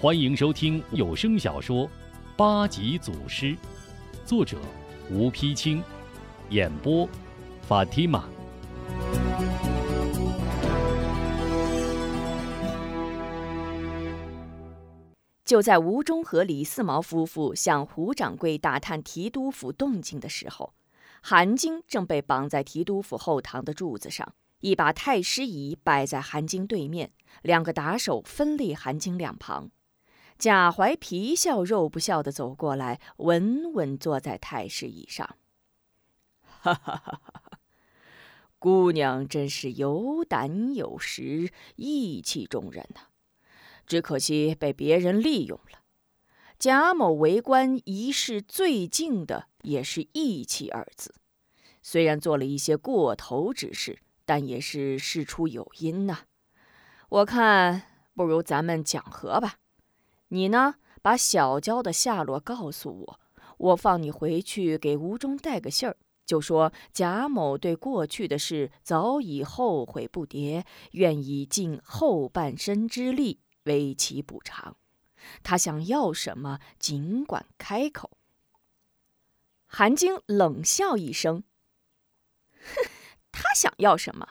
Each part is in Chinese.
欢迎收听有声小说《八级祖师》，作者吴丕清，演播法蒂玛。就在吴中和李四毛夫妇向胡掌柜打探提督府动静的时候，韩晶正被绑在提督府后堂的柱子上，一把太师椅摆在韩晶对面，两个打手分立韩晶两旁。贾怀皮笑肉不笑的走过来，稳稳坐在太师椅上。哈哈哈哈哈！姑娘真是有胆有识，义气中人呐。只可惜被别人利用了。贾某为官一世最敬的也是义气二字，虽然做了一些过头之事，但也是事出有因呐。我看不如咱们讲和吧。你呢，把小娇的下落告诉我，我放你回去给吴中带个信儿，就说贾某对过去的事早已后悔不迭，愿意尽后半生之力。为其补偿，他想要什么，尽管开口。韩晶冷笑一声：“哼，他想要什么，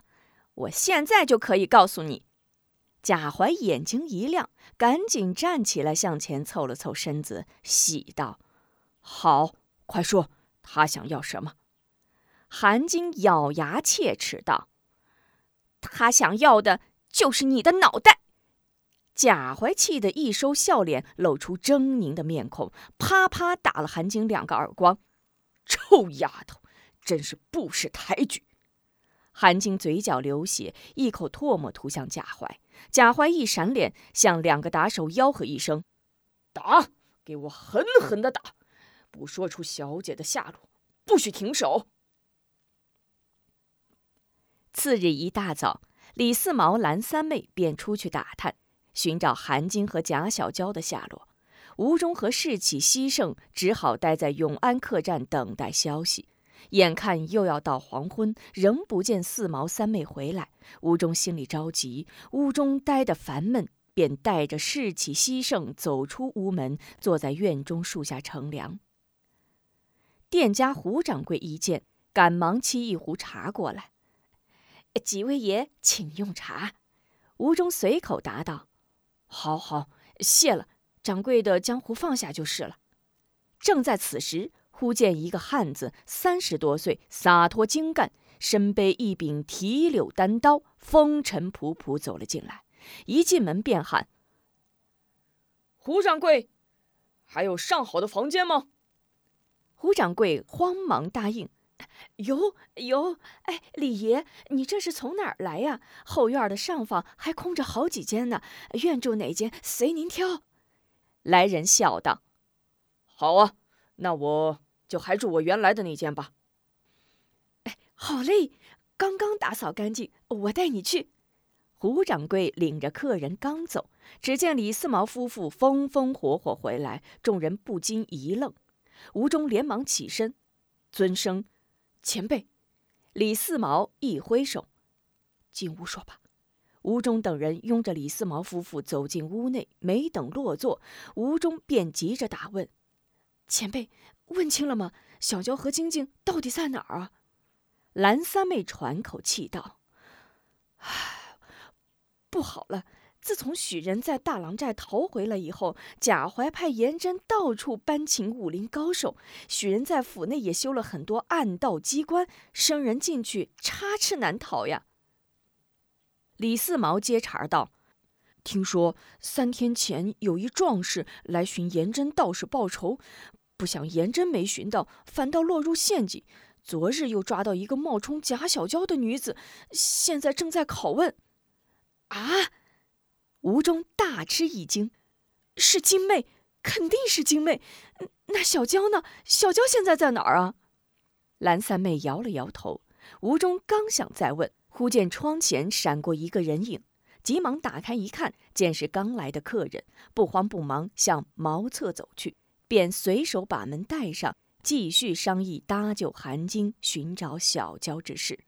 我现在就可以告诉你。”贾怀眼睛一亮，赶紧站起来，向前凑了凑身子，喜道：“好，快说，他想要什么？”韩晶咬牙切齿道：“他想要的就是你的脑袋。”贾怀气得一收笑脸，露出狰狞的面孔，啪啪打了韩晶两个耳光。臭丫头，真是不识抬举！韩晶嘴角流血，一口唾沫吐向贾怀。贾怀一闪脸，向两个打手吆喝一声：“打！给我狠狠的打！不说出小姐的下落，不许停手！”次日一大早，李四毛、蓝三妹便出去打探。寻找韩晶和贾小娇的下落，吴中和士气西盛，只好待在永安客栈等待消息。眼看又要到黄昏，仍不见四毛三妹回来，吴中心里着急，屋中待得烦闷，便带着士气西盛走出屋门，坐在院中树下乘凉。店家胡掌柜一见，赶忙沏一壶茶过来：“几位爷，请用茶。”吴中随口答道。好好，谢了。掌柜的，将壶放下就是了。正在此时，忽见一个汉子，三十多岁，洒脱精干，身背一柄提柳单刀，风尘仆仆走了进来。一进门便喊：“胡掌柜，还有上好的房间吗？”胡掌柜慌忙答应。有有，哎，李爷，你这是从哪儿来呀？后院的上房还空着好几间呢，愿住哪间随您挑。来人笑道：“好啊，那我就还住我原来的那间吧。”哎，好嘞，刚刚打扫干净，我带你去。胡掌柜领着客人刚走，只见李四毛夫妇风风火火回来，众人不禁一愣。吴中连忙起身，尊声。前辈，李四毛一挥手，进屋说吧。吴中等人拥着李四毛夫妇走进屋内，没等落座，吴中便急着打问：“前辈，问清了吗？小娇和晶晶到底在哪儿啊？”蓝三妹喘口气道：“唉，不好了。”自从许人在大郎寨逃回来以后，贾怀派严真到处搬请武林高手。许人在府内也修了很多暗道机关，生人进去插翅难逃呀。李四毛接茬道：“听说三天前有一壮士来寻严真道士报仇，不想颜真没寻到，反倒落入陷阱。昨日又抓到一个冒充贾小娇的女子，现在正在拷问。”啊！吴中大吃一惊，是金妹，肯定是金妹。那小娇呢？小娇现在在哪儿啊？蓝三妹摇了摇头。吴中刚想再问，忽见窗前闪过一个人影，急忙打开一看，见是刚来的客人，不慌不忙向茅厕走去，便随手把门带上，继续商议搭救韩晶、寻找小娇之事。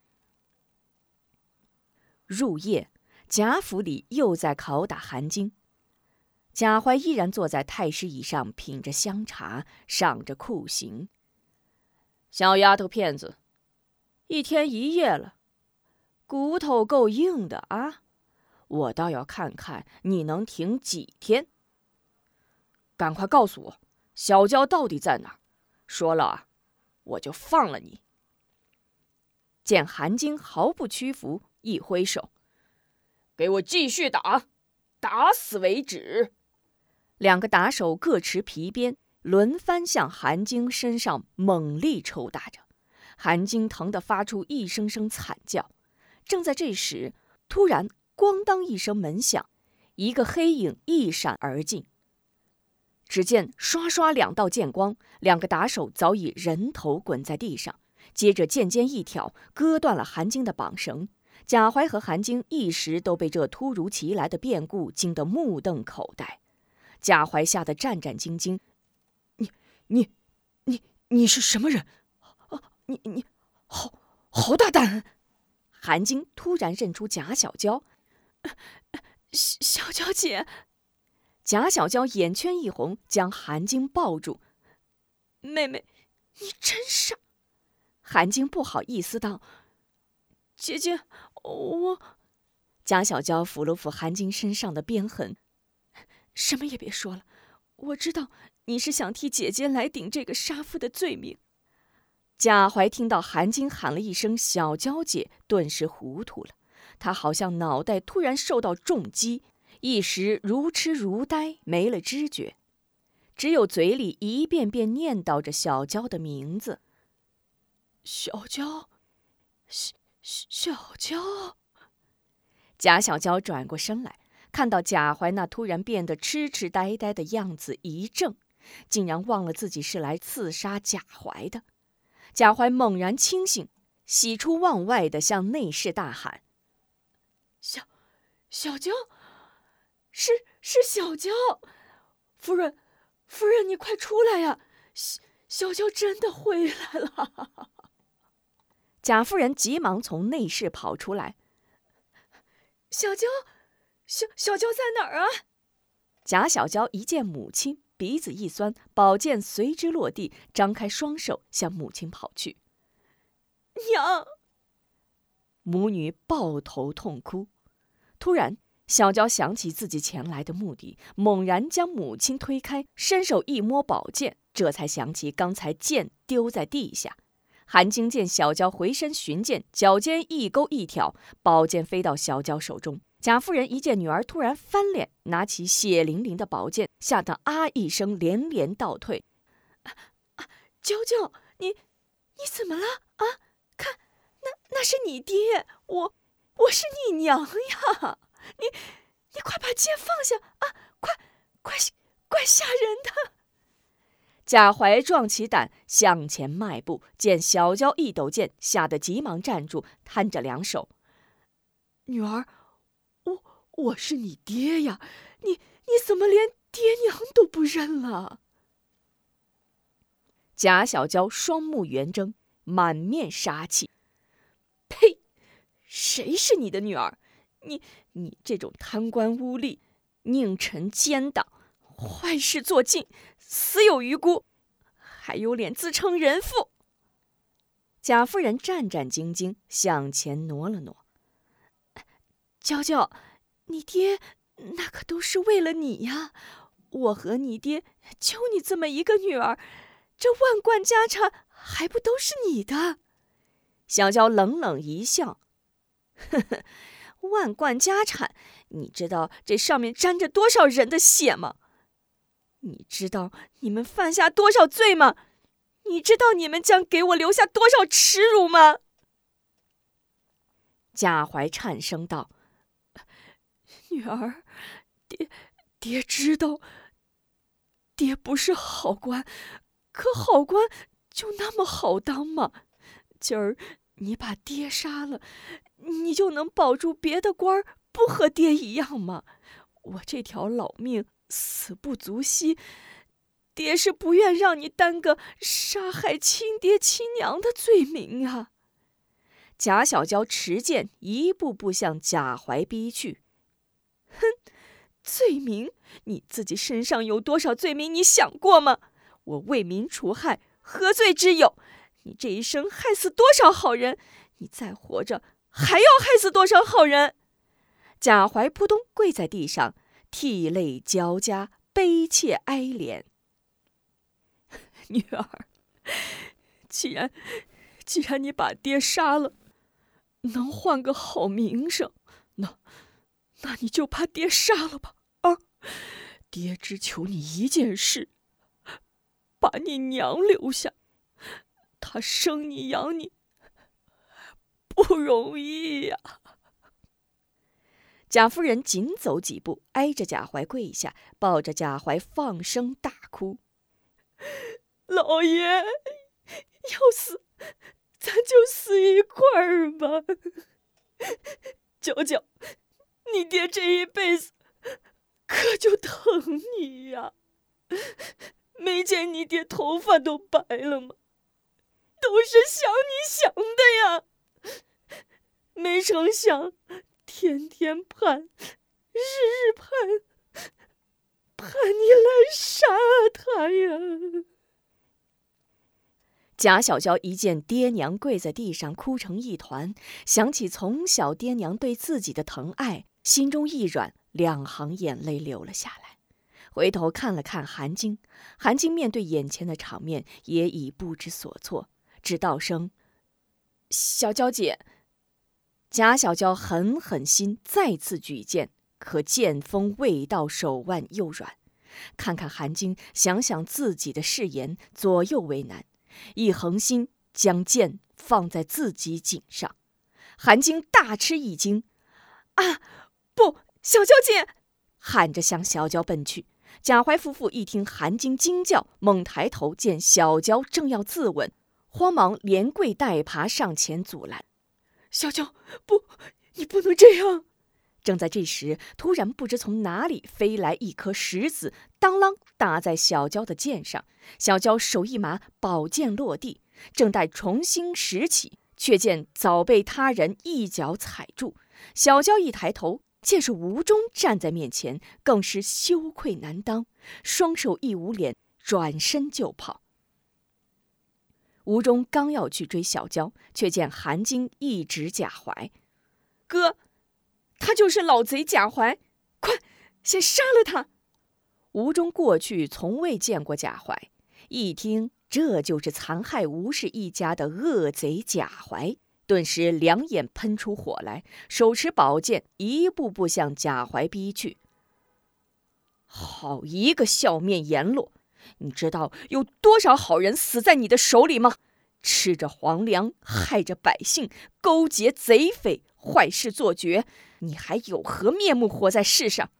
入夜。贾府里又在拷打韩晶。贾怀依然坐在太师椅上，品着香茶，赏着酷刑。小丫头片子，一天一夜了，骨头够硬的啊！我倒要看看你能挺几天。赶快告诉我，小娇到底在哪？说了，我就放了你。见韩晶毫不屈服，一挥手：“给我继续打，打死为止！”两个打手各持皮鞭，轮番向韩晶身上猛力抽打着。韩晶疼得发出一声声惨叫。正在这时，突然“咣当”一声门响，一个黑影一闪而进。只见刷刷两道剑光，两个打手早已人头滚在地上。接着剑尖一挑，割断了韩晶的绑绳。贾怀和韩晶一时都被这突如其来的变故惊得目瞪口呆。贾怀吓得战战兢兢：“你、你、你、你是什么人？啊，你、你，好好大胆！”韩晶突然认出贾小娇：“ 小小娇姐。”贾小娇眼圈一红，将韩晶抱住：“妹妹，你真傻。”韩晶不好意思道：“姐姐，我……”贾小娇抚了抚韩晶身上的鞭痕：“什么也别说了，我知道你是想替姐姐来顶这个杀夫的罪名。”贾怀听到韩晶喊了一声“小娇姐”，顿时糊涂了，他好像脑袋突然受到重击。一时如痴如呆，没了知觉，只有嘴里一遍遍念叨着小娇的名字。小娇，小小娇。贾小娇转过身来，看到贾怀那突然变得痴痴呆呆的样子，一怔，竟然忘了自己是来刺杀贾怀的。贾怀猛然清醒，喜出望外的向内侍大喊：“小，小娇。”是是小娇，夫人，夫人，你快出来呀！小小娇真的回来了。贾夫人急忙从内室跑出来。小娇，小小娇在哪儿啊？贾小娇一见母亲，鼻子一酸，宝剑随之落地，张开双手向母亲跑去。娘，母女抱头痛哭。突然。小娇想起自己前来的目的，猛然将母亲推开，伸手一摸宝剑，这才想起刚才剑丢在地下。韩晶见小娇回身寻剑，脚尖一勾一挑，宝剑飞到小娇手中。贾夫人一见女儿突然翻脸，拿起血淋淋的宝剑，吓得啊一声，连连倒退。娇娇，你你怎么了啊？看，那那是你爹，我我是你娘呀。你，你快把剑放下啊！快，快，怪吓人的。贾怀壮起胆向前迈步，见小娇一抖剑，吓得急忙站住，摊着两手：“女儿，我我是你爹呀，你你怎么连爹娘都不认了？”贾小娇双目圆睁，满面杀气：“呸！谁是你的女儿？”你你这种贪官污吏、佞臣奸党、坏事做尽、死有余辜，还有脸自称人妇？贾夫人战战兢兢向前挪了挪。娇娇，你爹那可都是为了你呀！我和你爹就你这么一个女儿，这万贯家产还不都是你的？小娇冷冷一笑，呵呵。万贯家产，你知道这上面沾着多少人的血吗？你知道你们犯下多少罪吗？你知道你们将给我留下多少耻辱吗？贾怀颤声道：“女儿，爹，爹知道，爹不是好官，可好官就那么好当吗？今儿你把爹杀了。”你就能保住别的官儿不和爹一样吗？我这条老命死不足惜，爹是不愿让你担个杀害亲爹亲娘的罪名啊！贾小娇持剑一步步向贾怀逼去。哼，罪名你自己身上有多少罪名，你想过吗？我为民除害，何罪之有？你这一生害死多少好人？你再活着，还要害死多少好人？贾怀扑通跪在地上，涕泪交加，悲切哀怜。女儿，既然既然你把爹杀了，能换个好名声，那那你就把爹杀了吧。儿，爹只求你一件事，把你娘留下。她生你养你不容易呀。贾夫人紧走几步，挨着贾怀跪下，抱着贾怀放声大哭。老爷要死，咱就死一块儿吧。娇娇，你爹这一辈子可就疼你呀。没见你爹头发都白了吗？都是想你想的呀。没成想。天天盼，日日盼，盼你来杀他呀！贾小娇一见爹娘跪在地上哭成一团，想起从小爹娘对自己的疼爱，心中一软，两行眼泪流了下来。回头看了看韩晶，韩晶面对眼前的场面也已不知所措，只道声：“小娇姐。”贾小娇狠狠心，再次举剑，可剑锋未到，手腕又软。看看韩晶，想想自己的誓言，左右为难，一横心将剑放在自己颈上。韩晶大吃一惊：“啊，不，小娇姐！”喊着向小娇奔去。贾怀夫妇一听韩晶惊叫，猛抬头见小娇正要自刎，慌忙连跪带爬上前阻拦。小娇，不，你不能这样！正在这时，突然不知从哪里飞来一颗石子，当啷打在小娇的剑上。小娇手一麻，宝剑落地，正待重新拾起，却见早被他人一脚踩住。小娇一抬头，见是吴中站在面前，更是羞愧难当，双手一捂脸，转身就跑。吴中刚要去追小娇，却见韩晶一指贾怀：“哥，他就是老贼贾怀，快，先杀了他！”吴中过去从未见过贾怀，一听这就是残害吴氏一家的恶贼贾怀，顿时两眼喷出火来，手持宝剑一步步向贾怀逼去。好一个笑面阎罗！你知道有多少好人死在你的手里吗？吃着皇粮，害着百姓，勾结贼匪，坏事做绝，你还有何面目活在世上？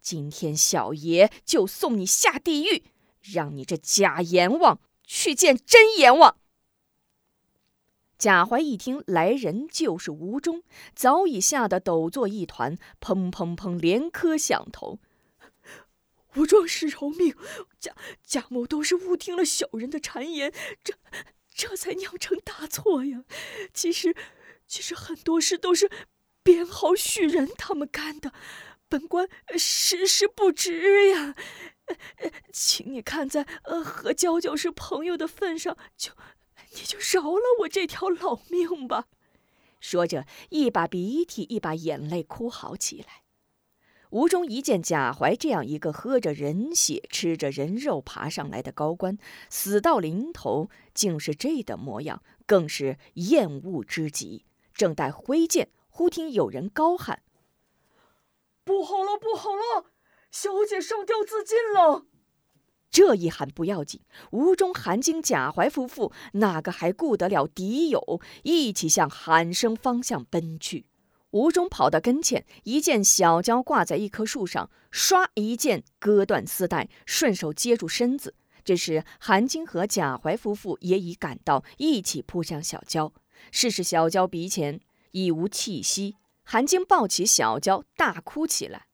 今天小爷就送你下地狱，让你这假阎王去见真阎王！贾怀一听来人就是吴忠，早已吓得抖作一团，砰砰砰连磕响头。吴壮士饶命！贾贾某都是误听了小人的谗言，这这才酿成大错呀。其实，其实很多事都是编号许人他们干的，本官实是不知呀。请你看在呃和娇娇是朋友的份上，就你就饶了我这条老命吧。说着，一把鼻涕一把眼泪哭嚎起来。吴忠一见贾怀这样一个喝着人血、吃着人肉爬上来的高官，死到临头竟是这等模样，更是厌恶之极。正待挥剑，忽听有人高喊：“不好了，不好了！小姐上吊自尽了！”这一喊不要紧，吴中、韩晶、贾怀夫妇哪个还顾得了敌友，一起向喊声方向奔去。吴中跑到跟前，一见小娇挂在一棵树上，唰一剑割断丝带，顺手接住身子。这时韩晶和贾怀夫妇也已赶到，一起扑向小娇。试试小娇鼻前已无气息，韩晶抱起小娇，大哭起来：“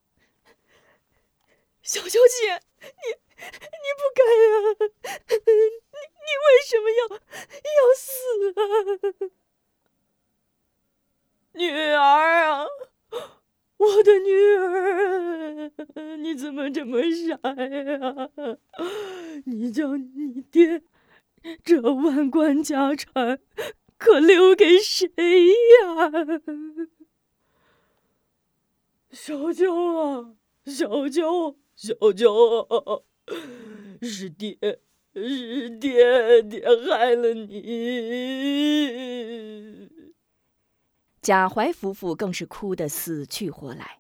小娇姐，你你不该呀！你你为什么要要死啊？”女儿啊，我的女儿，你怎么这么傻呀？你叫你爹，这万贯家产可留给谁呀？小娇啊，小娇，小娇，是爹，是爹，爹害了你。贾怀夫妇更是哭得死去活来。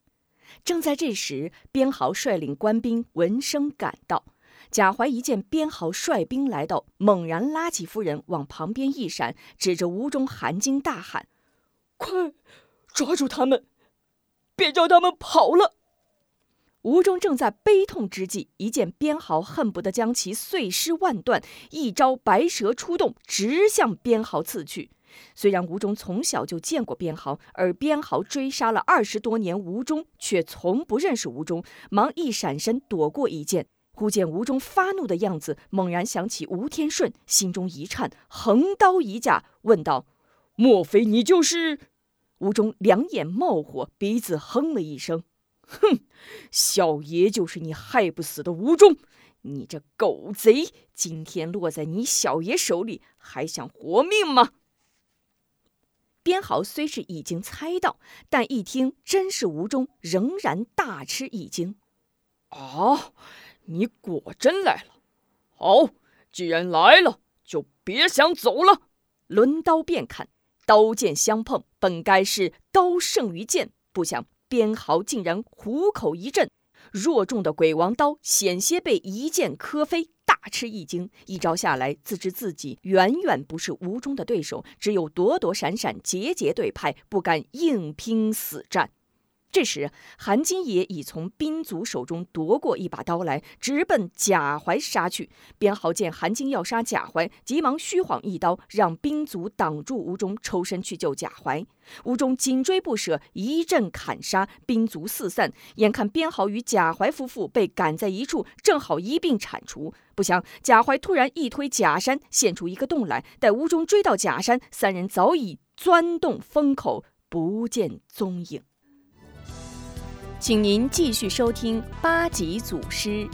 正在这时，边豪率领官兵闻声赶到。贾怀一见边豪率兵来到，猛然拉起夫人往旁边一闪，指着吴中、韩晶大喊：“快，抓住他们，别叫他们跑了！”吴中正在悲痛之际，一见边豪，恨不得将其碎尸万段，一招白蛇出洞，直向边豪刺去。虽然吴忠从小就见过边豪，而边豪追杀了二十多年吴忠，却从不认识吴忠，忙一闪身躲过一剑。忽见吴忠发怒的样子，猛然想起吴天顺，心中一颤，横刀一架，问道：“莫非你就是？”吴忠两眼冒火，鼻子哼了一声：“哼，小爷就是你害不死的吴忠。你这狗贼，今天落在你小爷手里，还想活命吗？”边豪虽是已经猜到，但一听真是吴中，仍然大吃一惊。啊，你果真来了！好，既然来了，就别想走了。抡刀便砍，刀剑相碰，本该是刀胜于剑，不想边豪竟然虎口一震，弱重的鬼王刀险些被一剑磕飞。大吃一惊，一招下来，自知自己远远不是吴中的对手，只有躲躲闪闪，节节对派，不敢硬拼死战。这时，韩金也已从兵卒手中夺过一把刀来，直奔贾怀杀去。边豪见韩金要杀贾怀，急忙虚晃一刀，让兵卒挡住吴中，抽身去救贾怀。吴中紧追不舍，一阵砍杀，兵卒四散。眼看边豪与贾怀夫妇被赶在一处，正好一并铲除。不想贾怀突然一推假山，现出一个洞来。待吴中追到假山，三人早已钻洞封口，不见踪影。请您继续收听八级祖师。